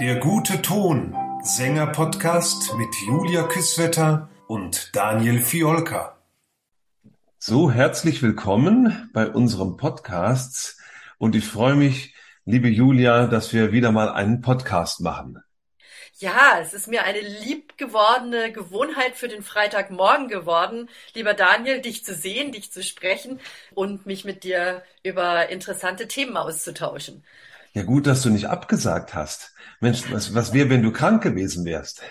Der gute Ton, Sänger-Podcast mit Julia Küsswetter und Daniel Fiolka. So, herzlich willkommen bei unserem Podcast und ich freue mich, liebe Julia, dass wir wieder mal einen Podcast machen. Ja, es ist mir eine liebgewordene Gewohnheit für den Freitagmorgen geworden, lieber Daniel, dich zu sehen, dich zu sprechen und mich mit dir über interessante Themen auszutauschen. Ja, gut, dass du nicht abgesagt hast. Mensch, was, was wäre, wenn du krank gewesen wärst?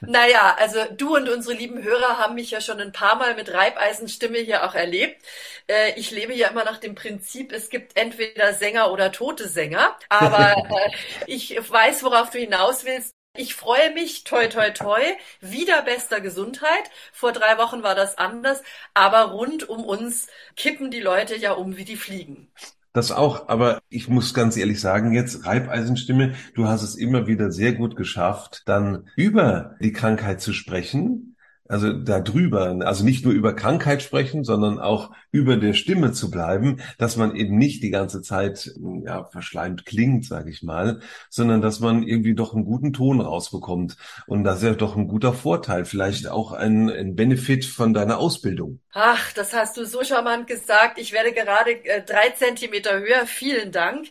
Naja, also du und unsere lieben Hörer haben mich ja schon ein paar Mal mit Reibeisenstimme hier auch erlebt. Äh, ich lebe ja immer nach dem Prinzip, es gibt entweder Sänger oder tote Sänger. Aber äh, ich weiß, worauf du hinaus willst. Ich freue mich, toi, toi, toi, wieder bester Gesundheit. Vor drei Wochen war das anders, aber rund um uns kippen die Leute ja um wie die Fliegen. Das auch, aber ich muss ganz ehrlich sagen, jetzt Reibeisenstimme, du hast es immer wieder sehr gut geschafft, dann über die Krankheit zu sprechen, also darüber, also nicht nur über Krankheit sprechen, sondern auch über der Stimme zu bleiben, dass man eben nicht die ganze Zeit ja, verschleimt klingt, sage ich mal, sondern dass man irgendwie doch einen guten Ton rausbekommt. Und das ist ja doch ein guter Vorteil, vielleicht auch ein, ein Benefit von deiner Ausbildung. Ach, das hast du so charmant gesagt. Ich werde gerade äh, drei Zentimeter höher. Vielen Dank.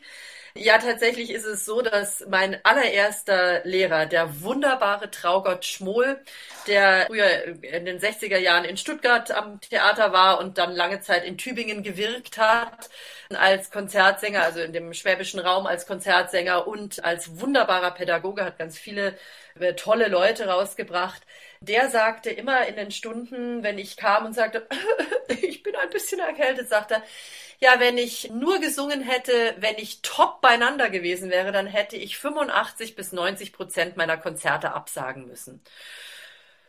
Ja, tatsächlich ist es so, dass mein allererster Lehrer, der wunderbare Traugott Schmohl, der früher in den 60er Jahren in Stuttgart am Theater war und dann lange Zeit in Tübingen gewirkt hat, als Konzertsänger, also in dem schwäbischen Raum als Konzertsänger und als wunderbarer Pädagoge, hat ganz viele äh, tolle Leute rausgebracht. Der sagte immer in den Stunden, wenn ich kam und sagte, ich bin ein bisschen erkältet, sagte er, ja, wenn ich nur gesungen hätte, wenn ich top beieinander gewesen wäre, dann hätte ich 85 bis 90 Prozent meiner Konzerte absagen müssen.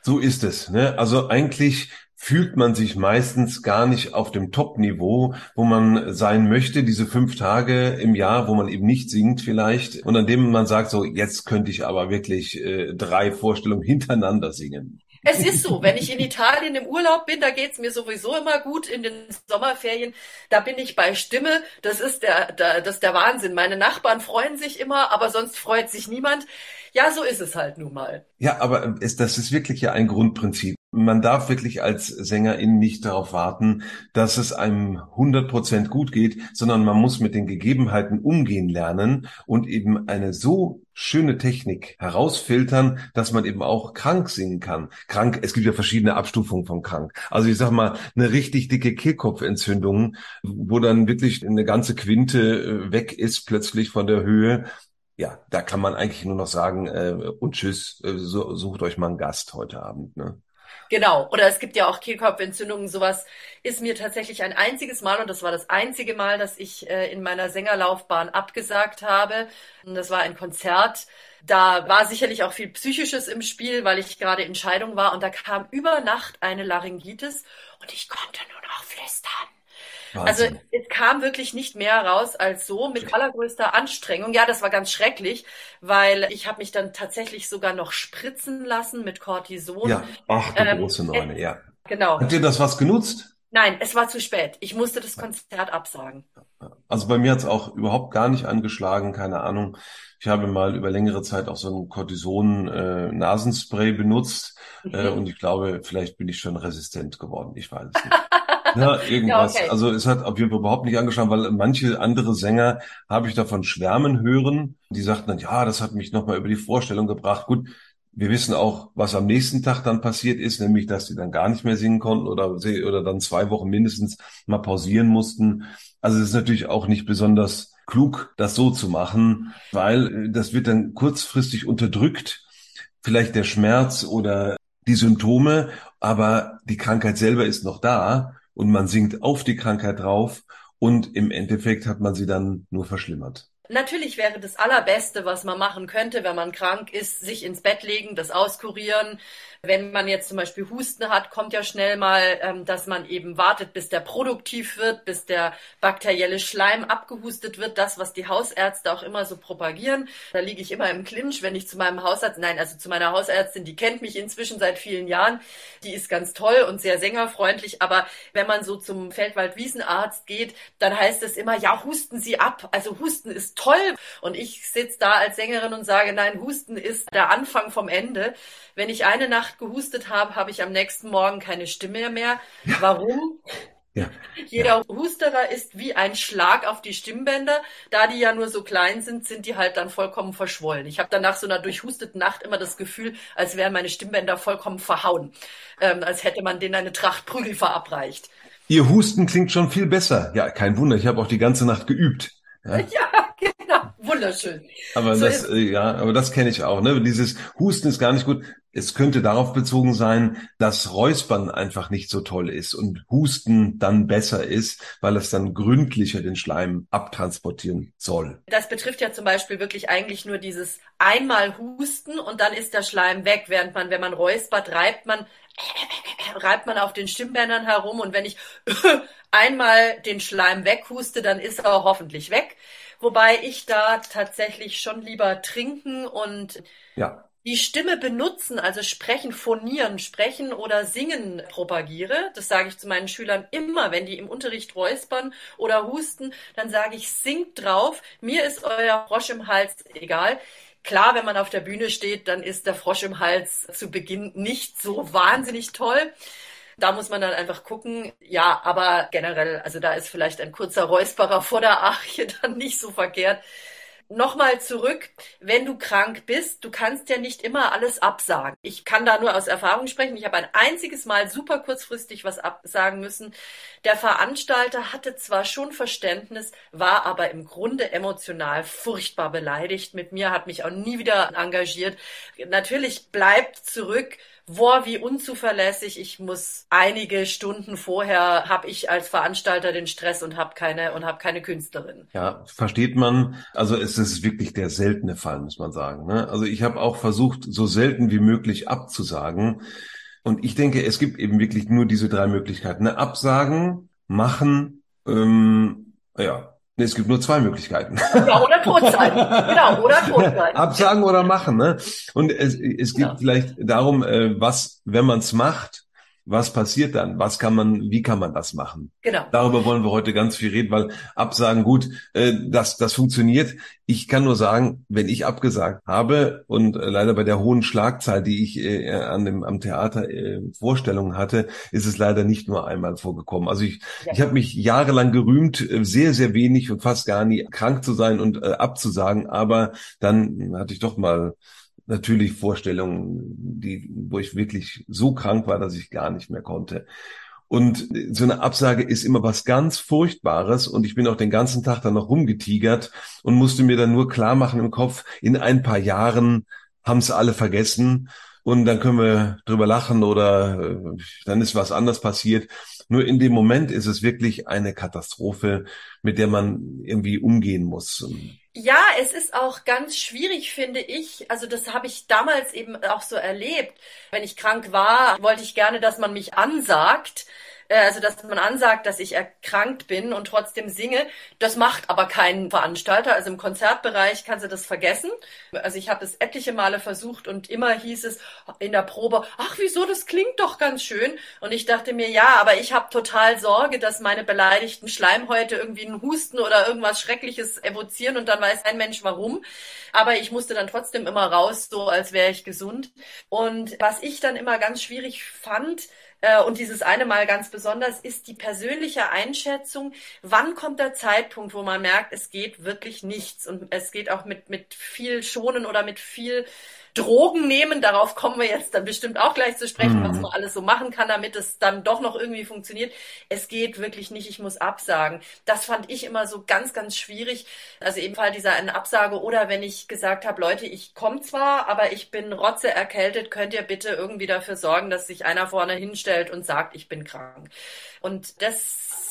So ist es. Ne? Also eigentlich fühlt man sich meistens gar nicht auf dem Top-Niveau, wo man sein möchte, diese fünf Tage im Jahr, wo man eben nicht singt vielleicht und an dem man sagt, so jetzt könnte ich aber wirklich äh, drei Vorstellungen hintereinander singen. Es ist so, wenn ich in Italien im Urlaub bin, da geht's mir sowieso immer gut. In den Sommerferien, da bin ich bei Stimme. Das ist der, der, das ist der Wahnsinn. Meine Nachbarn freuen sich immer, aber sonst freut sich niemand. Ja, so ist es halt nun mal. Ja, aber es, das ist wirklich ja ein Grundprinzip. Man darf wirklich als Sängerin nicht darauf warten, dass es einem 100 Prozent gut geht, sondern man muss mit den Gegebenheiten umgehen lernen und eben eine so schöne Technik herausfiltern, dass man eben auch krank singen kann. Krank, es gibt ja verschiedene Abstufungen von krank. Also ich sag mal, eine richtig dicke Kehlkopfentzündung, wo dann wirklich eine ganze Quinte äh, weg ist plötzlich von der Höhe. Ja, da kann man eigentlich nur noch sagen, äh, und tschüss, äh, so, sucht euch mal einen Gast heute Abend. Ne? Genau. Oder es gibt ja auch Kehlkopfentzündungen. Sowas ist mir tatsächlich ein einziges Mal und das war das einzige Mal, dass ich äh, in meiner Sängerlaufbahn abgesagt habe. Und das war ein Konzert. Da war sicherlich auch viel Psychisches im Spiel, weil ich gerade in Scheidung war und da kam über Nacht eine Laryngitis und ich konnte nur noch flüstern. Also es kam wirklich nicht mehr raus als so mit allergrößter Anstrengung. Ja, das war ganz schrecklich, weil ich habe mich dann tatsächlich sogar noch spritzen lassen mit Cortison. Ja, ach du ähm, große Neune, äh, ja. Genau. Hat dir das was genutzt? Nein, es war zu spät. Ich musste das Konzert absagen. Also bei mir hat es auch überhaupt gar nicht angeschlagen, keine Ahnung. Ich habe mal über längere Zeit auch so ein Cortison-Nasenspray äh, benutzt mhm. äh, und ich glaube, vielleicht bin ich schon resistent geworden. Ich weiß es nicht. Ja, irgendwas. Ja, okay. Also es hat auf jeden Fall überhaupt nicht angeschaut, weil manche andere Sänger habe ich davon schwärmen hören. Die sagten dann, ja, das hat mich nochmal über die Vorstellung gebracht. Gut, wir wissen auch, was am nächsten Tag dann passiert ist, nämlich, dass sie dann gar nicht mehr singen konnten oder, oder dann zwei Wochen mindestens mal pausieren mussten. Also es ist natürlich auch nicht besonders klug, das so zu machen, weil äh, das wird dann kurzfristig unterdrückt. Vielleicht der Schmerz oder die Symptome, aber die Krankheit selber ist noch da und man singt auf die Krankheit drauf und im Endeffekt hat man sie dann nur verschlimmert. Natürlich wäre das Allerbeste, was man machen könnte, wenn man krank ist, sich ins Bett legen, das auskurieren, wenn man jetzt zum Beispiel Husten hat, kommt ja schnell mal, ähm, dass man eben wartet, bis der produktiv wird, bis der bakterielle Schleim abgehustet wird. Das, was die Hausärzte auch immer so propagieren. Da liege ich immer im Clinch, wenn ich zu meinem Hausarzt, nein, also zu meiner Hausärztin, die kennt mich inzwischen seit vielen Jahren. Die ist ganz toll und sehr sängerfreundlich. Aber wenn man so zum Feldwald-Wiesenarzt geht, dann heißt es immer, ja, husten Sie ab. Also Husten ist toll. Und ich sitze da als Sängerin und sage, nein, Husten ist der Anfang vom Ende. Wenn ich eine Nacht gehustet habe, habe ich am nächsten Morgen keine Stimme mehr. Warum? Ja. Jeder ja. Husterer ist wie ein Schlag auf die Stimmbänder. Da die ja nur so klein sind, sind die halt dann vollkommen verschwollen. Ich habe dann nach so einer durchhusteten Nacht immer das Gefühl, als wären meine Stimmbänder vollkommen verhauen. Ähm, als hätte man denen eine Tracht Prügel verabreicht. Ihr Husten klingt schon viel besser. Ja, kein Wunder, ich habe auch die ganze Nacht geübt. Ja, ja genau, wunderschön. Aber so das, äh, ja, aber das kenne ich auch. Ne? Dieses Husten ist gar nicht gut. Es könnte darauf bezogen sein, dass Räuspern einfach nicht so toll ist und Husten dann besser ist, weil es dann gründlicher den Schleim abtransportieren soll. Das betrifft ja zum Beispiel wirklich eigentlich nur dieses einmal Husten und dann ist der Schleim weg, während man, wenn man räuspert, reibt man reibt man auf den Stimmbändern herum und wenn ich einmal den Schleim weghuste, dann ist er hoffentlich weg. Wobei ich da tatsächlich schon lieber trinken und ja. Die Stimme benutzen, also sprechen, phonieren, sprechen oder singen propagiere. Das sage ich zu meinen Schülern immer, wenn die im Unterricht räuspern oder husten, dann sage ich, singt drauf, mir ist euer Frosch im Hals egal. Klar, wenn man auf der Bühne steht, dann ist der Frosch im Hals zu Beginn nicht so wahnsinnig toll. Da muss man dann einfach gucken. Ja, aber generell, also da ist vielleicht ein kurzer Räusperer vor der Arche dann nicht so verkehrt. Nochmal zurück, wenn du krank bist, du kannst ja nicht immer alles absagen. Ich kann da nur aus Erfahrung sprechen. Ich habe ein einziges Mal super kurzfristig was absagen müssen. Der Veranstalter hatte zwar schon Verständnis, war aber im Grunde emotional furchtbar beleidigt mit mir, hat mich auch nie wieder engagiert. Natürlich bleibt zurück, boah, wie unzuverlässig. Ich muss einige Stunden vorher habe ich als Veranstalter den Stress und habe keine und habe keine Künstlerin. Ja, versteht man. Also es ist wirklich der seltene Fall, muss man sagen. Ne? Also ich habe auch versucht, so selten wie möglich abzusagen. Und ich denke, es gibt eben wirklich nur diese drei Möglichkeiten. Ne? Absagen, machen, ähm, ja, Nee, es gibt nur zwei Möglichkeiten. Ja, oder tot sein. Genau, oder tot sein. Absagen oder machen. Ne? Und es, es geht ja. vielleicht darum, äh, was, wenn man es macht, was passiert dann? Was kann man, wie kann man das machen? Genau. Darüber wollen wir heute ganz viel reden, weil Absagen, gut, äh, das, das funktioniert. Ich kann nur sagen, wenn ich abgesagt habe und äh, leider bei der hohen Schlagzahl, die ich äh, an dem, am Theater äh, Vorstellungen hatte, ist es leider nicht nur einmal vorgekommen. Also ich, ja. ich habe mich jahrelang gerühmt, äh, sehr, sehr wenig und fast gar nie krank zu sein und äh, abzusagen, aber dann hatte ich doch mal natürlich Vorstellungen, die, wo ich wirklich so krank war, dass ich gar nicht mehr konnte. Und so eine Absage ist immer was ganz Furchtbares und ich bin auch den ganzen Tag dann noch rumgetigert und musste mir dann nur klar machen im Kopf, in ein paar Jahren haben es alle vergessen und dann können wir drüber lachen oder äh, dann ist was anders passiert. Nur in dem Moment ist es wirklich eine Katastrophe, mit der man irgendwie umgehen muss. Ja, es ist auch ganz schwierig, finde ich. Also das habe ich damals eben auch so erlebt. Wenn ich krank war, wollte ich gerne, dass man mich ansagt. Äh, also dass man ansagt, dass ich erkrankt bin und trotzdem singe. Das macht aber kein Veranstalter. Also im Konzertbereich kannst du das vergessen. Also ich habe es etliche Male versucht und immer hieß es in der Probe, ach wieso, das klingt doch ganz schön. Und ich dachte mir, ja, aber ich habe total Sorge, dass meine beleidigten Schleimhäute irgendwie einen Husten oder irgendwas Schreckliches evozieren und dann weiß ein Mensch warum. Aber ich musste dann trotzdem immer raus, so als wäre ich gesund. Und was ich dann immer ganz schwierig fand, und dieses eine Mal ganz besonders ist die persönliche Einschätzung, wann kommt der Zeitpunkt, wo man merkt, es geht wirklich nichts. Und es geht auch mit, mit viel Schonen oder mit viel Drogen nehmen, darauf kommen wir jetzt dann bestimmt auch gleich zu sprechen, mhm. was man alles so machen kann, damit es dann doch noch irgendwie funktioniert. Es geht wirklich nicht, ich muss absagen. Das fand ich immer so ganz, ganz schwierig. Also ebenfalls dieser eine Absage oder wenn ich gesagt habe, Leute, ich komme zwar, aber ich bin rotze erkältet, könnt ihr bitte irgendwie dafür sorgen, dass sich einer vorne hinstellt und sagt, ich bin krank. Und das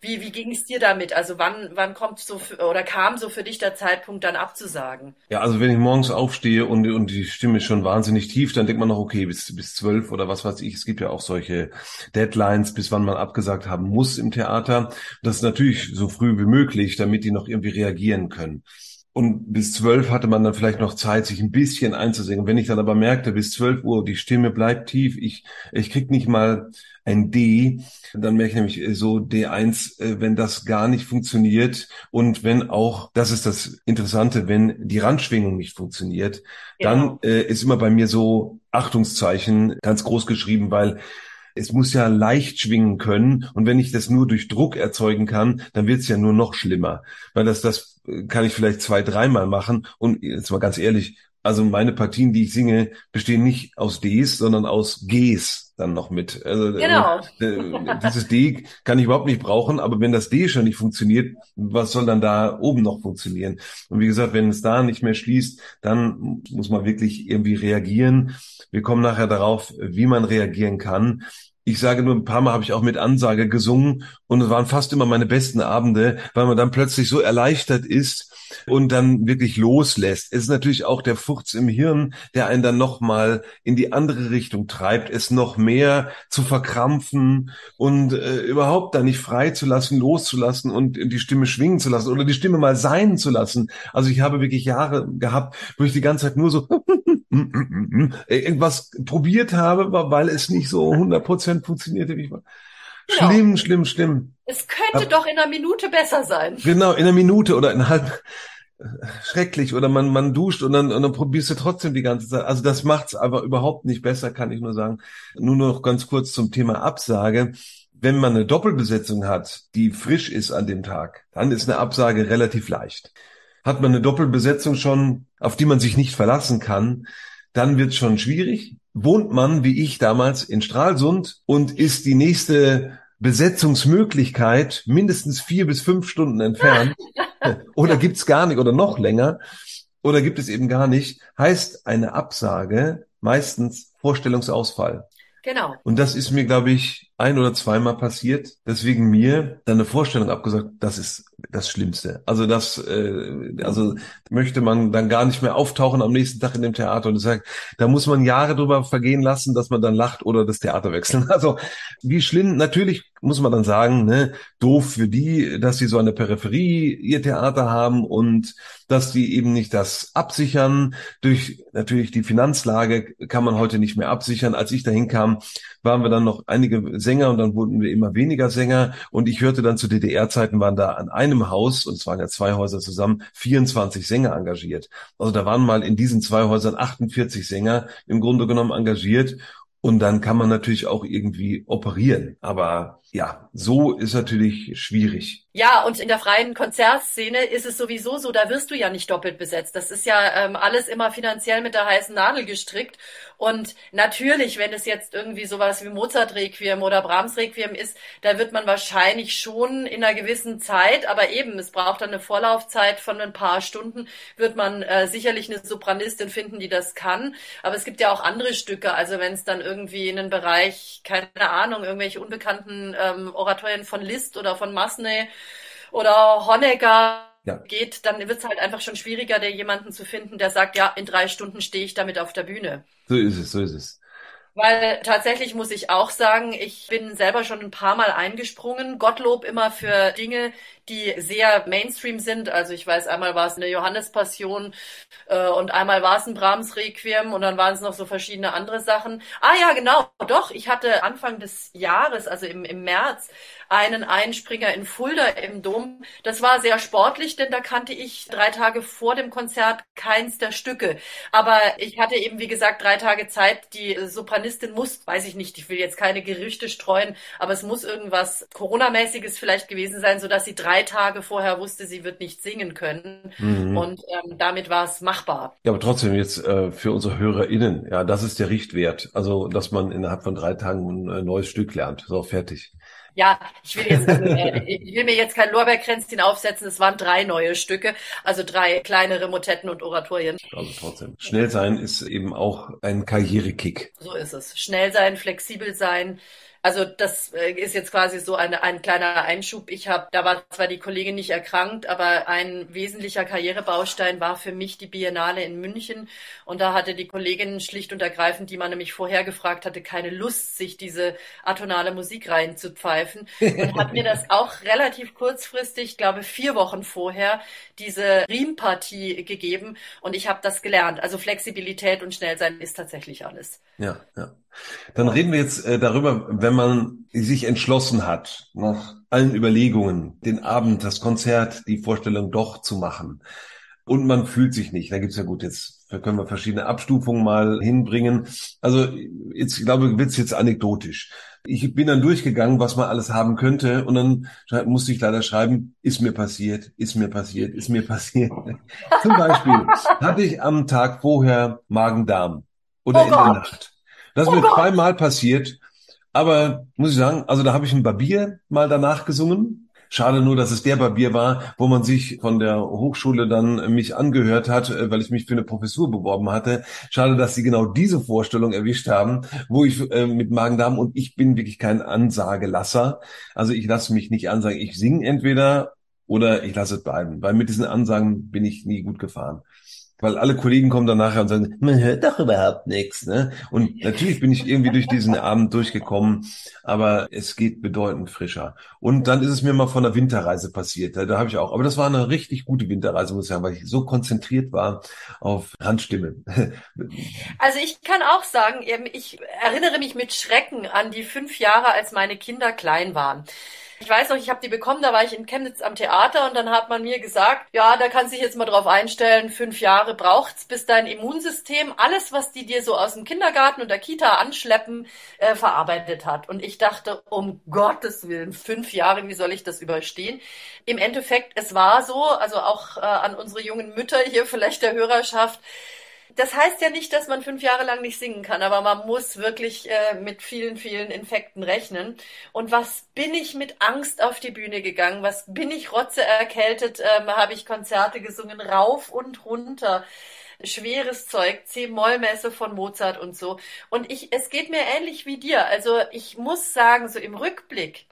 wie, wie ging es dir damit? Also wann, wann kommt so für, oder kam so für dich der Zeitpunkt, dann abzusagen? Ja, also wenn ich morgens aufstehe und, und die Stimme ist schon wahnsinnig tief, dann denkt man noch, okay, bis, bis zwölf oder was weiß ich. Es gibt ja auch solche Deadlines, bis wann man abgesagt haben muss im Theater. Das ist natürlich so früh wie möglich, damit die noch irgendwie reagieren können. Und bis zwölf hatte man dann vielleicht noch Zeit, sich ein bisschen einzusingen. Wenn ich dann aber merkte, bis zwölf Uhr, die Stimme bleibt tief, ich, ich krieg nicht mal ein D, dann merke ich nämlich äh, so D1, äh, wenn das gar nicht funktioniert und wenn auch, das ist das Interessante, wenn die Randschwingung nicht funktioniert, genau. dann äh, ist immer bei mir so Achtungszeichen ganz groß geschrieben, weil es muss ja leicht schwingen können. Und wenn ich das nur durch Druck erzeugen kann, dann wird es ja nur noch schlimmer. Weil das, das kann ich vielleicht zwei, dreimal machen. Und jetzt mal ganz ehrlich, also meine Partien, die ich singe, bestehen nicht aus Ds, sondern aus Gs dann noch mit. Also, äh, genau. Äh, dieses D kann ich überhaupt nicht brauchen, aber wenn das D schon nicht funktioniert, was soll dann da oben noch funktionieren? Und wie gesagt, wenn es da nicht mehr schließt, dann muss man wirklich irgendwie reagieren. Wir kommen nachher darauf, wie man reagieren kann. Ich sage nur, ein paar Mal habe ich auch mit Ansage gesungen und es waren fast immer meine besten Abende, weil man dann plötzlich so erleichtert ist und dann wirklich loslässt. Es ist natürlich auch der Furz im Hirn, der einen dann nochmal in die andere Richtung treibt, es noch mehr zu verkrampfen und äh, überhaupt da nicht frei zu lassen, loszulassen und die Stimme schwingen zu lassen oder die Stimme mal sein zu lassen. Also ich habe wirklich Jahre gehabt, wo ich die ganze Zeit nur so irgendwas probiert habe, weil es nicht so 100 Prozent funktionierte, wie ich war. Genau. Schlimm, schlimm, schlimm. Es könnte Aber, doch in einer Minute besser sein. Genau, in einer Minute oder in halb schrecklich oder man man duscht und dann und dann probierst du trotzdem die ganze Zeit. Also das macht's aber überhaupt nicht besser, kann ich nur sagen. Nur noch ganz kurz zum Thema Absage. Wenn man eine Doppelbesetzung hat, die frisch ist an dem Tag, dann ist eine Absage relativ leicht. Hat man eine Doppelbesetzung schon, auf die man sich nicht verlassen kann, dann wird es schon schwierig. Wohnt man, wie ich damals, in Stralsund und ist die nächste Besetzungsmöglichkeit mindestens vier bis fünf Stunden entfernt oder gibt's gar nicht oder noch länger oder gibt es eben gar nicht, heißt eine Absage meistens Vorstellungsausfall. Genau. Und das ist mir, glaube ich, ein oder zweimal passiert. Deswegen mir dann eine Vorstellung abgesagt, das ist das Schlimmste. Also das, äh, also möchte man dann gar nicht mehr auftauchen am nächsten Tag in dem Theater und sagt, da muss man Jahre drüber vergehen lassen, dass man dann lacht oder das Theater wechseln. Also wie schlimm, natürlich muss man dann sagen, ne, doof für die, dass sie so eine Peripherie ihr Theater haben und dass die eben nicht das absichern. Durch natürlich die Finanzlage kann man heute nicht mehr absichern. Als ich dahin kam, waren wir dann noch einige Sänger und dann wurden wir immer weniger Sänger. Und ich hörte dann zu DDR-Zeiten waren da an einem Haus, und es ja zwei Häuser zusammen, 24 Sänger engagiert. Also da waren mal in diesen zwei Häusern 48 Sänger im Grunde genommen engagiert. Und dann kann man natürlich auch irgendwie operieren. Aber ja, so ist natürlich schwierig. Ja, und in der freien Konzertszene ist es sowieso so, da wirst du ja nicht doppelt besetzt. Das ist ja ähm, alles immer finanziell mit der heißen Nadel gestrickt. Und natürlich, wenn es jetzt irgendwie sowas wie Mozart-Requiem oder Brahms-Requiem ist, da wird man wahrscheinlich schon in einer gewissen Zeit, aber eben, es braucht dann eine Vorlaufzeit von ein paar Stunden, wird man äh, sicherlich eine Sopranistin finden, die das kann. Aber es gibt ja auch andere Stücke. Also wenn es dann irgendwie in einen Bereich, keine Ahnung, irgendwelche unbekannten ähm, Oratorien von Liszt oder von Massenet oder Honecker ja. geht, dann wird es halt einfach schon schwieriger, der jemanden zu finden, der sagt, ja, in drei Stunden stehe ich damit auf der Bühne. So ist es, so ist es. Weil tatsächlich muss ich auch sagen, ich bin selber schon ein paar Mal eingesprungen. Gottlob immer für Dinge, die sehr Mainstream sind. Also ich weiß, einmal war es eine Johannespassion äh, und einmal war es ein Brahms Requiem und dann waren es noch so verschiedene andere Sachen. Ah ja, genau, doch, ich hatte Anfang des Jahres, also im, im März, einen Einspringer in Fulda im Dom. Das war sehr sportlich, denn da kannte ich drei Tage vor dem Konzert keins der Stücke. Aber ich hatte eben, wie gesagt, drei Tage Zeit. Die Sopranistin muss, weiß ich nicht, ich will jetzt keine Gerüchte streuen, aber es muss irgendwas Corona-mäßiges vielleicht gewesen sein, sodass sie drei Tage vorher wusste, sie wird nicht singen können. Mhm. Und ähm, damit war es machbar. Ja, aber trotzdem jetzt äh, für unsere HörerInnen, ja, das ist der Richtwert. Also, dass man innerhalb von drei Tagen ein äh, neues Stück lernt. So, fertig ja, ich will jetzt, äh, ich will mir jetzt kein Lorbeerkränzchen aufsetzen. Es waren drei neue Stücke, also drei kleinere Motetten und Oratorien. Also trotzdem. Schnell sein ist eben auch ein Karrierekick. So ist es. Schnell sein, flexibel sein, Also das äh, ist jetzt quasi so eine, ein kleiner Einschub. Ich habe, da war zwar die Kollegin nicht erkrankt, aber ein wesentlicher Karrierebaustein war für mich die Biennale in München. Und da hatte die Kollegin schlicht und ergreifend, die man nämlich vorher gefragt hatte, keine Lust, sich diese atonale Musik reinzupfeifen. Und hat mir das auch relativ kurzfristig, glaube vier Wochen vorher, diese Riempartie gegeben. Und ich habe das gelernt. Also Flexibilität und Schnellsein ist tatsächlich alles. Ja, ja. Dann reden wir jetzt äh, darüber, wenn man sich entschlossen hat, nach allen Überlegungen, den Abend, das Konzert, die Vorstellung doch zu machen. Und man fühlt sich nicht. Da gibt's ja gut, jetzt können wir verschiedene Abstufungen mal hinbringen. Also jetzt, ich glaube, wird's jetzt anekdotisch. Ich bin dann durchgegangen, was man alles haben könnte, und dann musste ich leider schreiben, ist mir passiert, ist mir passiert, ist mir passiert. Zum Beispiel hatte ich am Tag vorher Magen-Darm oder oh in Gott. der Nacht. Das ist oh mir Gott. zweimal passiert. Aber muss ich sagen, also da habe ich ein Barbier mal danach gesungen. Schade nur, dass es der Barbier war, wo man sich von der Hochschule dann mich angehört hat, äh, weil ich mich für eine Professur beworben hatte. Schade, dass sie genau diese Vorstellung erwischt haben, wo ich äh, mit Magen-Darm und ich bin wirklich kein Ansagelasser. Also ich lasse mich nicht ansagen. Ich singe entweder oder ich lasse es bleiben, weil mit diesen Ansagen bin ich nie gut gefahren weil alle Kollegen kommen dann nachher und sagen, man hört doch überhaupt nichts. Ne? Und natürlich bin ich irgendwie durch diesen Abend durchgekommen, aber es geht bedeutend frischer. Und dann ist es mir mal von der Winterreise passiert. Da, da habe ich auch, aber das war eine richtig gute Winterreise, muss ich sagen, weil ich so konzentriert war auf Handstimme. Also ich kann auch sagen, ich erinnere mich mit Schrecken an die fünf Jahre, als meine Kinder klein waren. Ich weiß noch, ich habe die bekommen, da war ich in Chemnitz am Theater und dann hat man mir gesagt, ja, da kannst du dich jetzt mal drauf einstellen, fünf Jahre braucht's, bis dein Immunsystem alles, was die dir so aus dem Kindergarten und der Kita anschleppen, äh, verarbeitet hat. Und ich dachte, um Gottes Willen, fünf Jahre, wie soll ich das überstehen? Im Endeffekt, es war so, also auch äh, an unsere jungen Mütter hier vielleicht der Hörerschaft, das heißt ja nicht, dass man fünf Jahre lang nicht singen kann, aber man muss wirklich äh, mit vielen, vielen Infekten rechnen. Und was bin ich mit Angst auf die Bühne gegangen? Was bin ich rotze erkältet? Ähm, Habe ich Konzerte gesungen, rauf und runter schweres Zeug, C-Moll-Messe von Mozart und so. Und ich, es geht mir ähnlich wie dir. Also ich muss sagen, so im Rückblick,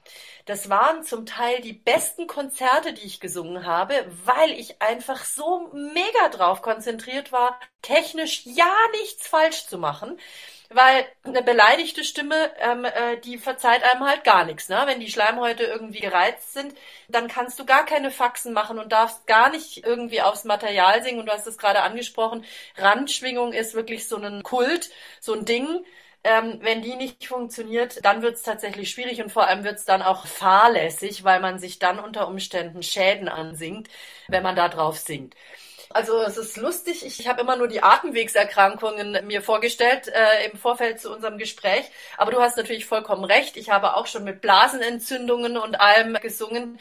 das waren zum Teil die besten Konzerte, die ich gesungen habe, weil ich einfach so mega drauf konzentriert war, technisch ja nichts falsch zu machen weil eine beleidigte Stimme, ähm, äh, die verzeiht einem halt gar nichts. Ne? Wenn die Schleimhäute irgendwie gereizt sind, dann kannst du gar keine Faxen machen und darfst gar nicht irgendwie aufs Material singen. Und du hast es gerade angesprochen, Randschwingung ist wirklich so ein Kult, so ein Ding. Ähm, wenn die nicht funktioniert, dann wird es tatsächlich schwierig und vor allem wird es dann auch fahrlässig, weil man sich dann unter Umständen Schäden ansingt, wenn man da drauf singt. Also es ist lustig. Ich, ich habe immer nur die Atemwegserkrankungen mir vorgestellt äh, im Vorfeld zu unserem Gespräch. Aber du hast natürlich vollkommen recht. Ich habe auch schon mit Blasenentzündungen und allem gesungen.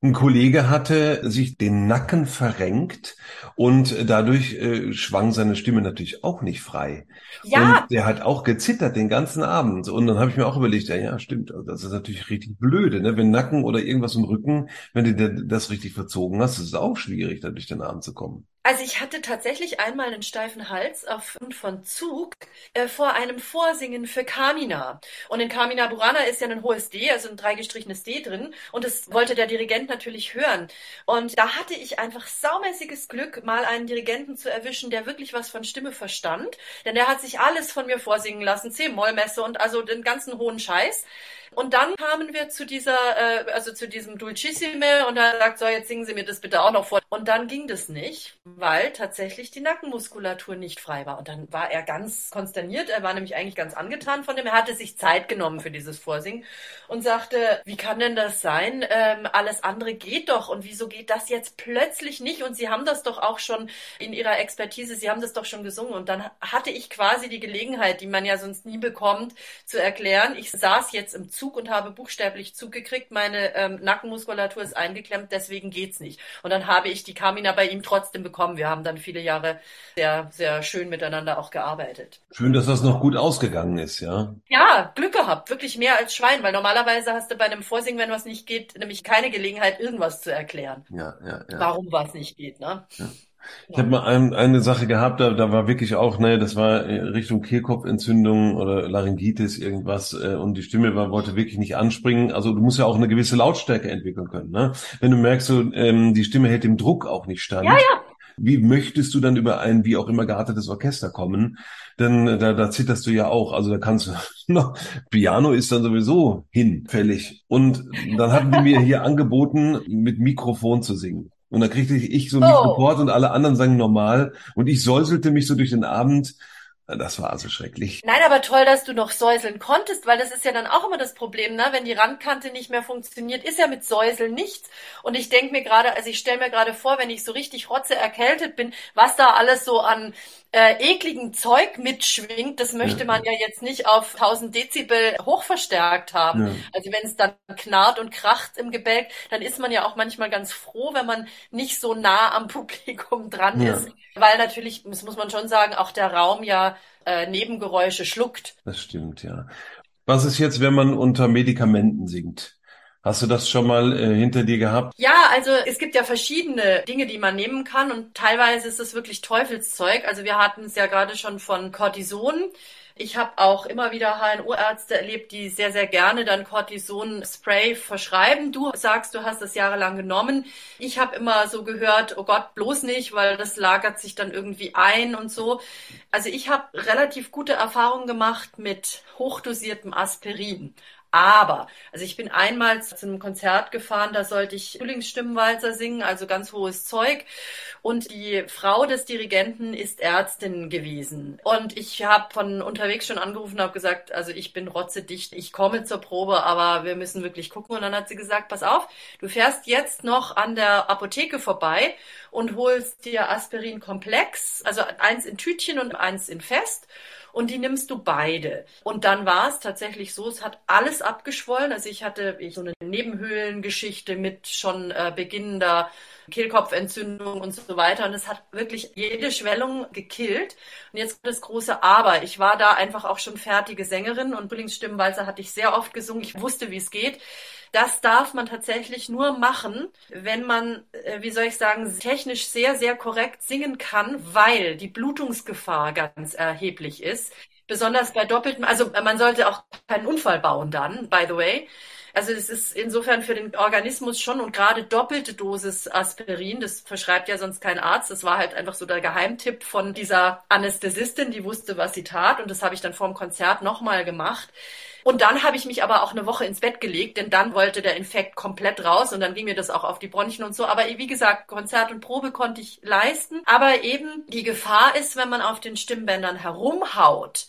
Ein Kollege hatte sich den Nacken verrenkt und dadurch äh, schwang seine Stimme natürlich auch nicht frei. Ja. Und der hat auch gezittert den ganzen Abend. Und dann habe ich mir auch überlegt, ja, ja, stimmt, also das ist natürlich richtig blöde, ne? Wenn Nacken oder irgendwas im Rücken, wenn du das richtig verzogen hast, ist es auch schwierig, da durch den Abend zu kommen. Also ich hatte tatsächlich einmal einen steifen Hals aufgrund von Zug äh, vor einem Vorsingen für Carmina. Und in Carmina Burana ist ja ein hohes D, also ein dreigestrichenes D drin. Und das wollte der Dirigent natürlich hören. Und da hatte ich einfach saumäßiges Glück, mal einen Dirigenten zu erwischen, der wirklich was von Stimme verstand. Denn der hat sich alles von mir vorsingen lassen, C-Moll-Messe und also den ganzen hohen Scheiß. Und dann kamen wir zu dieser, äh, also zu diesem Dulcissime und er sagt, so, jetzt singen Sie mir das bitte auch noch vor. Und dann ging das nicht, weil tatsächlich die Nackenmuskulatur nicht frei war. Und dann war er ganz konsterniert. Er war nämlich eigentlich ganz angetan von dem. Er hatte sich Zeit genommen für dieses Vorsingen und sagte, wie kann denn das sein? Ähm, alles andere geht doch. Und wieso geht das jetzt plötzlich nicht? Und Sie haben das doch auch schon in Ihrer Expertise, Sie haben das doch schon gesungen. Und dann hatte ich quasi die Gelegenheit, die man ja sonst nie bekommt, zu erklären. Ich saß jetzt im Zug und habe buchstäblich zugekriegt, meine ähm, Nackenmuskulatur ist eingeklemmt, deswegen geht's nicht. Und dann habe ich die Kamina bei ihm trotzdem bekommen. Wir haben dann viele Jahre sehr, sehr schön miteinander auch gearbeitet. Schön, dass das noch gut ausgegangen ist, ja. Ja, Glück gehabt, wirklich mehr als Schwein, weil normalerweise hast du bei einem Vorsingen, wenn was nicht geht, nämlich keine Gelegenheit, irgendwas zu erklären. Ja, ja, ja. Warum was nicht geht, ne? Ja. Ich habe mal ein, eine Sache gehabt, da, da war wirklich auch, ne, das war Richtung Kehlkopfentzündung oder Laryngitis irgendwas äh, und die Stimme war, wollte wirklich nicht anspringen. Also du musst ja auch eine gewisse Lautstärke entwickeln können. Ne? Wenn du merkst, so, ähm, die Stimme hält dem Druck auch nicht stand. Ja, ja. Wie möchtest du dann über ein wie auch immer geartetes Orchester kommen? Denn äh, da, da zitterst du ja auch. Also da kannst du noch, Piano ist dann sowieso hinfällig. Und dann hatten die mir hier angeboten, mit Mikrofon zu singen. Und da kriegte ich so einen Oh. Report und alle anderen sangen normal. Und ich säuselte mich so durch den Abend. Das war also schrecklich. Nein, aber toll, dass du noch säuseln konntest, weil das ist ja dann auch immer das Problem, ne? Wenn die Randkante nicht mehr funktioniert, ist ja mit Säuseln nichts. Und ich denke mir gerade, also ich stelle mir gerade vor, wenn ich so richtig rotze erkältet bin, was da alles so an äh, ekligen Zeug mitschwingt, das möchte Ja. man ja jetzt nicht auf 1000 Dezibel hochverstärkt haben. Ja. Also wenn es dann knarrt und kracht im Gebälk, dann ist man ja auch manchmal ganz froh, wenn man nicht so nah am Publikum dran Ja. ist, weil natürlich, das muss man schon sagen, auch der Raum ja äh, Nebengeräusche schluckt. Das stimmt, ja. Was ist jetzt, wenn man unter Medikamenten singt? Hast du das schon mal äh, hinter dir gehabt? Ja, also es gibt ja verschiedene Dinge, die man nehmen kann und teilweise ist es wirklich Teufelszeug. Also wir hatten es ja gerade schon von Cortison. Ich habe auch immer wieder HNO-Ärzte erlebt, die sehr, sehr gerne dann Cortison-Spray verschreiben. Du sagst, du hast das jahrelang genommen. Ich habe immer so gehört, oh Gott, bloß nicht, weil das lagert sich dann irgendwie ein und so. Also ich habe relativ gute Erfahrungen gemacht mit hochdosiertem Aspirin. Aber, also ich bin einmal zu einem Konzert gefahren, da sollte ich Frühlingsstimmenwalzer singen, also ganz hohes Zeug. Und die Frau des Dirigenten ist Ärztin gewesen. Und ich habe von unterwegs schon angerufen und habe gesagt, also ich bin rotzedicht, ich komme zur Probe, aber wir müssen wirklich gucken. Und dann hat sie gesagt, pass auf, du fährst jetzt noch an der Apotheke vorbei und holst dir Aspirin Komplex, also eins in Tütchen und eins in Fest und die nimmst du beide. Und dann war es tatsächlich so, es hat alles abgeschwollen. Also ich hatte so eine Nebenhöhlengeschichte mit schon äh, beginnender Kehlkopfentzündung und so weiter. Und es hat wirklich jede Schwellung gekillt. Und jetzt das große Aber. Ich war da einfach auch schon fertige Sängerin und Frühlingsstimmenwalzer hatte ich sehr oft gesungen. Ich wusste, wie es geht. Das darf man tatsächlich nur machen, wenn man, äh, wie soll ich sagen, technisch sehr, sehr korrekt singen kann, weil die Blutungsgefahr ganz erheblich ist. Besonders bei doppeltem, also man sollte auch keinen Unfall bauen dann, by the way. Also es ist insofern für den Organismus schon und gerade doppelte Dosis Aspirin, das verschreibt ja sonst kein Arzt. Das war halt einfach so der Geheimtipp von dieser Anästhesistin, die wusste, was sie tat. Und das habe ich dann vor dem Konzert nochmal gemacht. Und dann habe ich mich aber auch eine Woche ins Bett gelegt, denn dann wollte der Infekt komplett raus und dann ging mir das auch auf die Bronchien und so. Aber wie gesagt, Konzert und Probe konnte ich leisten. Aber eben die Gefahr ist, wenn man auf den Stimmbändern herumhaut,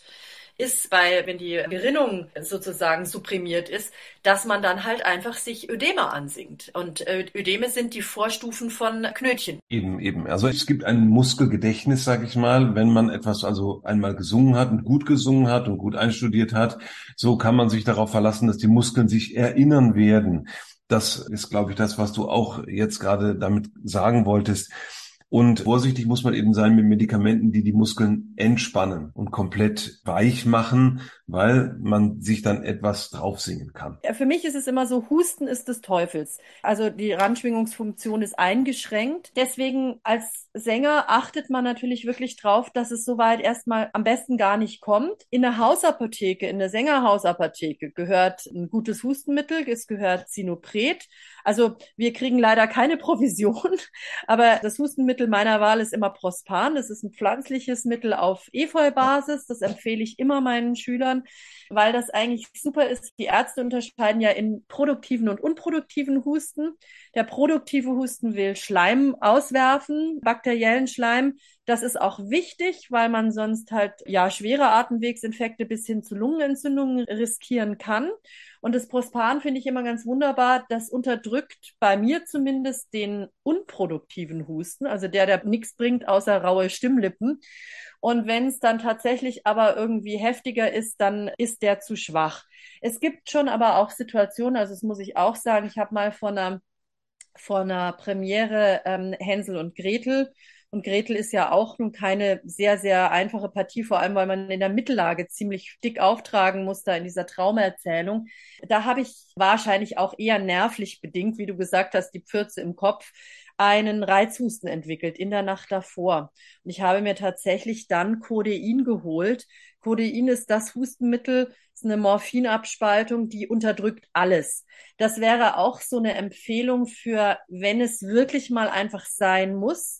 ist bei, wenn die Gerinnung sozusagen supprimiert ist, dass man dann halt einfach sich Ödeme ansingt. Und äh, Ödeme sind die Vorstufen von Knötchen. Eben, eben. Also es gibt ein Muskelgedächtnis, sag ich mal, wenn man etwas also einmal gesungen hat und gut gesungen hat und gut einstudiert hat, so kann man sich darauf verlassen, dass die Muskeln sich erinnern werden. Das ist, glaube ich, das, was du auch jetzt gerade damit sagen wolltest. Und vorsichtig muss man eben sein mit Medikamenten, die die Muskeln entspannen und komplett weich machen, weil man sich dann etwas drauf singen kann. Für mich ist es immer so, Husten ist des Teufels. Also die Randschwingungsfunktion ist eingeschränkt. Deswegen als Sänger achtet man natürlich wirklich drauf, dass es soweit erstmal am besten gar nicht kommt. In der Hausapotheke, in der Sängerhausapotheke gehört ein gutes Hustenmittel, es gehört Zinopret. Also wir kriegen leider keine Provision, aber das Hustenmittel meiner Wahl ist immer Prospan. Das ist ein pflanzliches Mittel auf Efeu-Basis. Das empfehle ich immer meinen Schülern, weil das eigentlich super ist. Die Ärzte unterscheiden ja in produktiven und unproduktiven Husten. Der produktive Husten will Schleim auswerfen, bakteriellen Schleim. Das ist auch wichtig, weil man sonst halt ja schwere Atemwegsinfekte bis hin zu Lungenentzündungen riskieren kann. Und das Prospan finde ich immer ganz wunderbar. Das unterdrückt bei mir zumindest den unproduktiven Husten, also der, der nichts bringt außer raue Stimmlippen. Und wenn es dann tatsächlich aber irgendwie heftiger ist, dann ist der zu schwach. Es gibt schon aber auch Situationen, also das muss ich auch sagen, ich habe mal von einer, von einer Premiere ähm, Hänsel und Gretel und Gretel ist ja auch nun keine sehr, sehr einfache Partie, vor allem weil man in der Mittellage ziemlich dick auftragen muss, da in dieser Traumerzählung. Da habe ich wahrscheinlich auch eher nervlich bedingt, wie du gesagt hast, die Pfürze im Kopf. einen Reizhusten entwickelt in der Nacht davor. Und ich habe mir tatsächlich dann Codein geholt. Codein ist das Hustenmittel, ist eine Morphinabspaltung, die unterdrückt alles. Das wäre auch so eine Empfehlung für, wenn es wirklich mal einfach sein muss,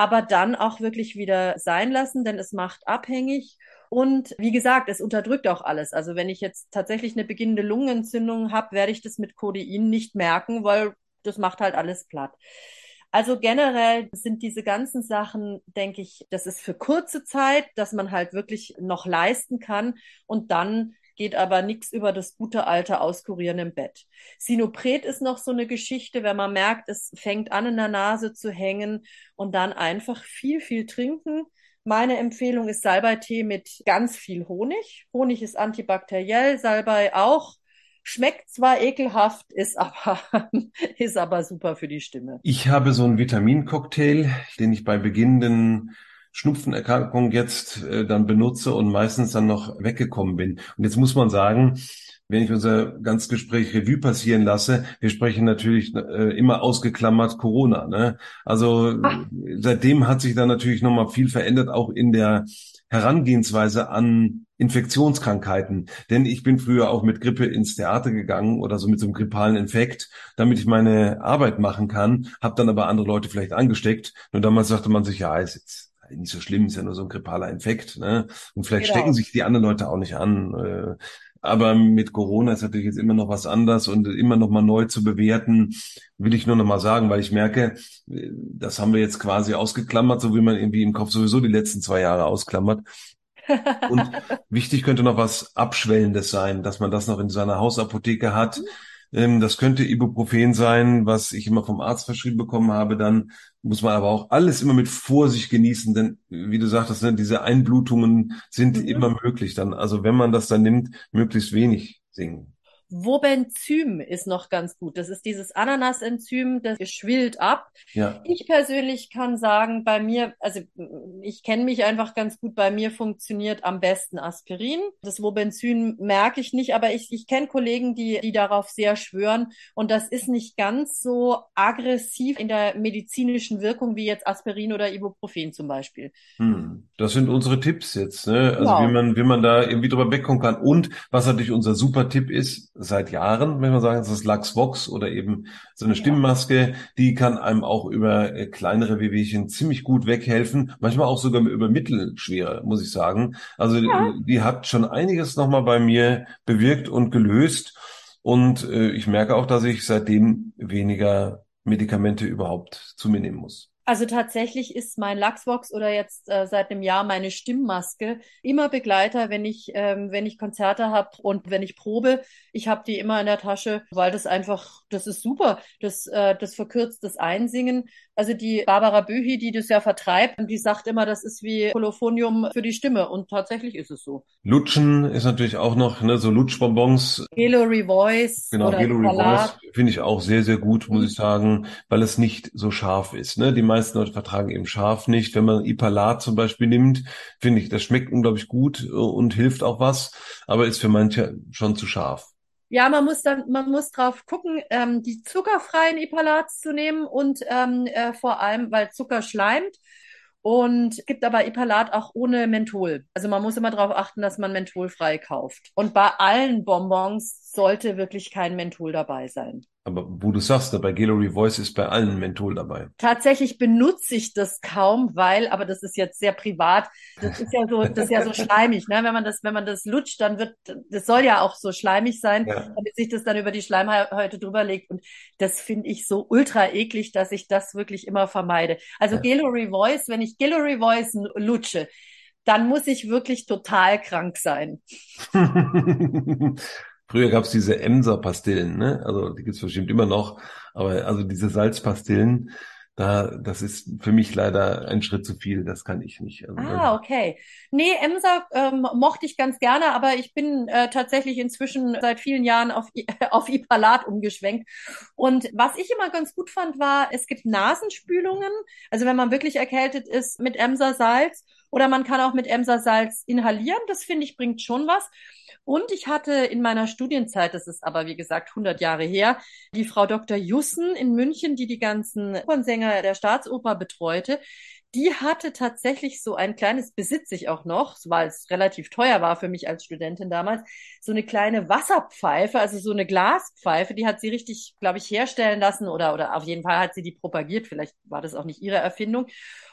aber dann auch wirklich wieder sein lassen, denn es macht abhängig. Und wie gesagt, es unterdrückt auch alles. Also wenn ich jetzt tatsächlich eine beginnende Lungenentzündung habe, werde ich das mit Codein nicht merken, weil das macht halt alles platt. Also generell sind diese ganzen Sachen, denke ich, das ist für kurze Zeit, dass man halt wirklich noch leisten kann und dann geht aber nichts über das gute alte Auskurieren im Bett. Sinopret ist noch so eine Geschichte, wenn man merkt, es fängt an in der Nase zu hängen und dann einfach viel, viel trinken. Meine Empfehlung ist Salbeitee mit ganz viel Honig. Honig ist antibakteriell, Salbei auch. Schmeckt zwar ekelhaft, ist aber, ist aber super für die Stimme. Ich habe so einen Vitamincocktail, den ich bei beginnenden Schnupfenerkrankung jetzt äh, dann benutze und meistens dann noch weggekommen bin. Und jetzt muss man sagen, wenn ich unser ganz Gespräch Revue passieren lasse, wir sprechen natürlich äh, immer ausgeklammert Corona. Ne? Also Ach. seitdem hat sich da natürlich nochmal viel verändert, auch in der Herangehensweise an Infektionskrankheiten. Denn ich bin früher auch mit Grippe ins Theater gegangen oder so mit so einem grippalen Infekt, damit ich meine Arbeit machen kann, habe dann aber andere Leute vielleicht angesteckt. Nur damals sagte man sich, ja, ist jetzt nicht so schlimm, ist ja nur so ein grippaler Infekt. Ne? Und vielleicht genau. stecken sich die anderen Leute auch nicht an. Äh, aber mit Corona ist natürlich jetzt immer noch was anders und immer noch mal neu zu bewerten, will ich nur noch mal sagen, weil ich merke, das haben wir jetzt quasi ausgeklammert, so wie man irgendwie im Kopf sowieso die letzten zwei Jahre ausklammert. Und wichtig könnte noch was Abschwellendes sein, dass man das noch in seiner Hausapotheke hat. Ähm, das könnte Ibuprofen sein, was ich immer vom Arzt verschrieben bekommen habe. Dann muss man aber auch alles immer mit Vorsicht genießen, denn wie du sagtest, ne, diese Einblutungen sind mhm. immer möglich dann. Also wenn man das dann nimmt, möglichst wenig singen. Wobenzym ist noch ganz gut. Das ist dieses Ananasenzym, das schwillt ab. Ja. Ich persönlich kann sagen, bei mir, also ich kenne mich einfach ganz gut, bei mir funktioniert am besten Aspirin. Das Wobenzym merke ich nicht, aber ich, ich kenne Kollegen, die, die darauf sehr schwören und das ist nicht ganz so aggressiv in der medizinischen Wirkung wie jetzt Aspirin oder Ibuprofen zum Beispiel. Hm. Das sind unsere Tipps jetzt, ne? Also genau. wie man, wie man da irgendwie drüber wegkommen kann. Und was natürlich unser super Tipp ist, seit Jahren, wenn man sagen, das ist Luxvox oder eben so eine Stimmmaske, die kann einem auch über äh, kleinere Wehwehchen ziemlich gut weghelfen, manchmal auch sogar über mittelschwere, muss ich sagen. Also ja. die hat schon einiges nochmal bei mir bewirkt und gelöst und äh, ich merke auch, dass ich seitdem weniger Medikamente überhaupt zu mir nehmen muss. Also tatsächlich ist mein Lachsvox oder jetzt äh, seit einem Jahr meine Stimmmaske immer Begleiter, wenn ich ähm, wenn ich Konzerte habe und wenn ich probe. Ich habe die immer in der Tasche, weil das einfach, das ist super. Das äh, das verkürzt das Einsingen. Also die Barbara Bühi, die das ja vertreibt, die sagt immer, das ist wie Kolophonium für die Stimme und tatsächlich ist es so. Lutschen ist natürlich auch noch, ne, so Lutschbonbons. Gallery Voice. Genau, Gallery Voice finde ich auch sehr, sehr gut, muss mhm. ich sagen, weil es nicht so scharf ist. Ne? Die meisten Leute vertragen eben scharf nicht. Wenn man Ipalat zum Beispiel nimmt, finde ich, das schmeckt unglaublich gut äh, und hilft auch was, aber ist für manche schon zu scharf. Ja, man muss dann, man muss drauf gucken, ähm, die zuckerfreien Ipalats zu nehmen und ähm, äh, vor allem, weil Zucker schleimt. Und gibt aber Ipalat auch ohne Menthol. Also man muss immer darauf achten, dass man mentholfrei kauft. Und bei allen Bonbons sollte wirklich kein Menthol dabei sein. Aber wo du sagst, bei Gallery Voice ist bei allen Menthol dabei. Tatsächlich benutze ich das kaum, weil, aber das ist jetzt sehr privat. Das ist ja so, das ist ja so schleimig, ne? Wenn man das, wenn man das lutscht, dann wird, das soll ja auch so schleimig sein, ja. damit sich das dann über die Schleimhäute drüber legt. Und das finde ich so ultra eklig, dass ich das wirklich immer vermeide. Also ja. Gallery Voice, wenn ich Gallery Voice lutsche, dann muss ich wirklich total krank sein. Früher gab es diese Emser-Pastillen, ne? Also die gibt's bestimmt immer noch, aber also diese Salzpastillen, da, das ist für mich leider ein Schritt zu viel, das kann ich nicht. Also, ah, okay. Nee, Emser ähm, mochte ich ganz gerne, aber ich bin äh, tatsächlich inzwischen seit vielen Jahren auf, auf Ipalat umgeschwenkt. Und was ich immer ganz gut fand, war, es gibt Nasenspülungen, also wenn man wirklich erkältet ist mit Emser Salz Oder man kann auch mit Emsersalz inhalieren. Das finde ich bringt schon was. Und ich hatte in meiner Studienzeit, das ist aber wie gesagt 100 Jahre her, die Frau Dr. Jussen in München, die die ganzen Opernsänger der Staatsoper betreute die hatte tatsächlich so ein kleines, besitze ich auch noch, weil es relativ teuer war für mich als Studentin damals, so eine kleine Wasserpfeife, also so eine Glaspfeife, die hat sie richtig, glaube ich, herstellen lassen oder, oder auf jeden Fall hat sie die propagiert, vielleicht war das auch nicht ihre Erfindung.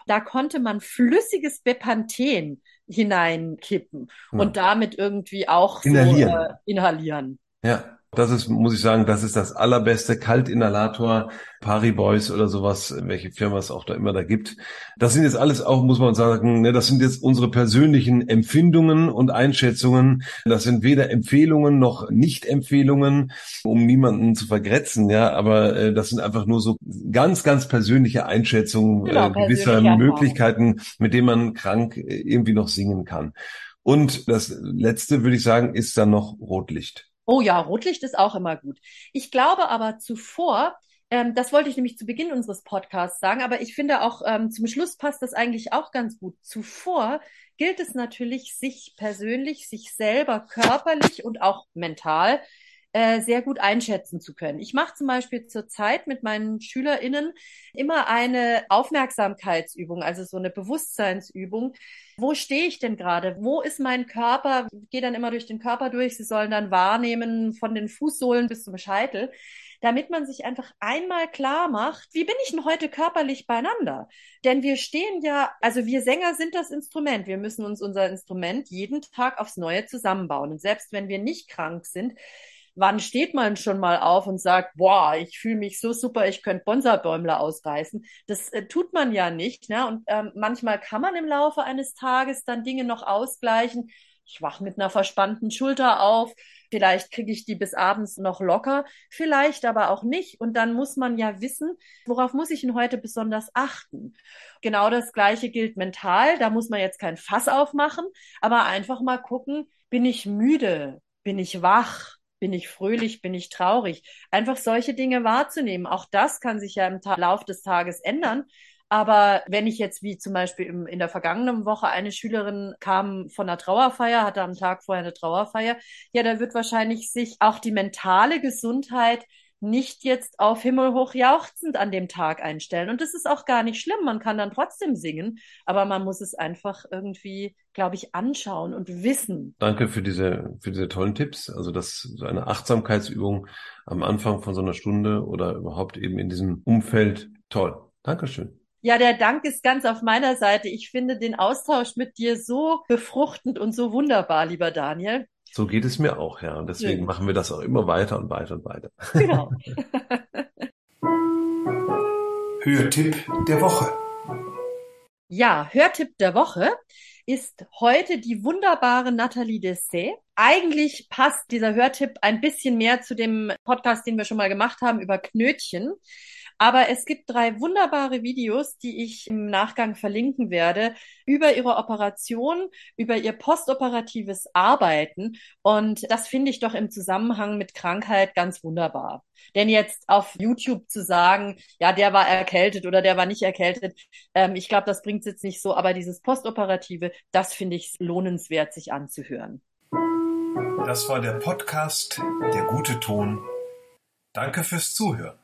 Da konnte man flüssiges Bepanthen hineinkippen ja. und damit irgendwie auch inhalieren. So, äh, inhalieren. Ja. Das ist, muss ich sagen, das ist das allerbeste Kaltinhalator, Pariboys oder sowas, welche Firma es auch da immer da gibt. Das sind jetzt alles auch, muss man sagen, ne, das sind jetzt unsere persönlichen Empfindungen und Einschätzungen. Das sind weder Empfehlungen noch Nicht-Empfehlungen, um niemanden zu vergrätzen, ja, aber äh, das sind einfach nur so ganz, ganz persönliche Einschätzungen genau, äh, gewisser Möglichkeiten, mit denen man krank äh, irgendwie noch singen kann. Und das letzte, würde ich sagen, ist dann noch Rotlicht. Oh ja, Rotlicht ist auch immer gut. Ich glaube aber zuvor, ähm, das wollte ich nämlich zu Beginn unseres Podcasts sagen, aber ich finde auch ähm, zum Schluss passt das eigentlich auch ganz gut. Zuvor gilt es natürlich, sich persönlich, sich selber körperlich und auch mental äh, sehr gut einschätzen zu können. Ich mache zum Beispiel zurzeit mit meinen SchülerInnen immer eine Aufmerksamkeitsübung, also so eine Bewusstseinsübung. Wo stehe ich denn gerade? Wo ist mein Körper? Ich gehe dann immer durch den Körper durch. Sie sollen dann wahrnehmen von den Fußsohlen bis zum Scheitel damit man sich einfach einmal klar macht, wie bin ich denn heute körperlich beieinander? Denn wir stehen ja, also wir Sänger sind das Instrument. Wir müssen uns unser Instrument jeden Tag aufs Neue zusammenbauen. Und selbst wenn wir nicht krank sind, wann steht man schon mal auf und sagt, boah, ich fühle mich so super, ich könnte Bonsai-Bäumler ausreißen. Das äh, tut man ja nicht. Ne? Und ähm, manchmal kann man im Laufe eines Tages dann Dinge noch ausgleichen. Ich wach mit einer verspannten Schulter auf. Vielleicht kriege ich die bis abends noch locker, vielleicht aber auch nicht. Und dann muss man ja wissen, worauf muss ich denn heute besonders achten. Genau das Gleiche gilt mental. Da muss man jetzt kein Fass aufmachen, aber einfach mal gucken, bin ich müde? Bin ich wach? Bin ich fröhlich? Bin ich traurig? Einfach solche Dinge wahrzunehmen. Auch das kann sich ja im Ta Lauf des Tages ändern. Aber wenn ich jetzt wie zum Beispiel im, in der vergangenen Woche eine Schülerin kam von einer Trauerfeier, hatte am Tag vorher eine Trauerfeier, ja, da wird wahrscheinlich sich auch die mentale Gesundheit nicht jetzt auf himmelhoch jauchzend an dem Tag einstellen. Und das ist auch gar nicht schlimm. Man kann dann trotzdem singen, aber man muss es einfach irgendwie, glaube ich, anschauen und wissen. Danke für diese, für diese tollen Tipps. Also das so eine Achtsamkeitsübung am Anfang von so einer Stunde oder überhaupt eben in diesem Umfeld. Toll. Dankeschön. Ja, der Dank ist ganz auf meiner Seite. Ich finde den Austausch mit dir so befruchtend und so wunderbar, lieber Daniel. So geht es mir auch, ja. Und deswegen ja. machen wir das auch immer weiter und weiter und weiter. Genau. Hörtipp der Woche. Ja, Hörtipp der Woche ist heute die wunderbare Nathalie Dessay. Eigentlich passt dieser Hörtipp ein bisschen mehr zu dem Podcast, den wir schon mal gemacht haben über Knötchen. Aber es gibt drei wunderbare Videos, die ich im Nachgang verlinken werde, über ihre Operation, über ihr postoperatives Arbeiten. Und das finde ich doch im Zusammenhang mit Krankheit ganz wunderbar. Denn jetzt auf YouTube zu sagen, ja, der war erkältet oder der war nicht erkältet, ähm, ich glaube, das bringt es jetzt nicht so. Aber dieses postoperative, das finde ich lohnenswert, sich anzuhören. Das war der Podcast Der gute Ton. Danke fürs Zuhören.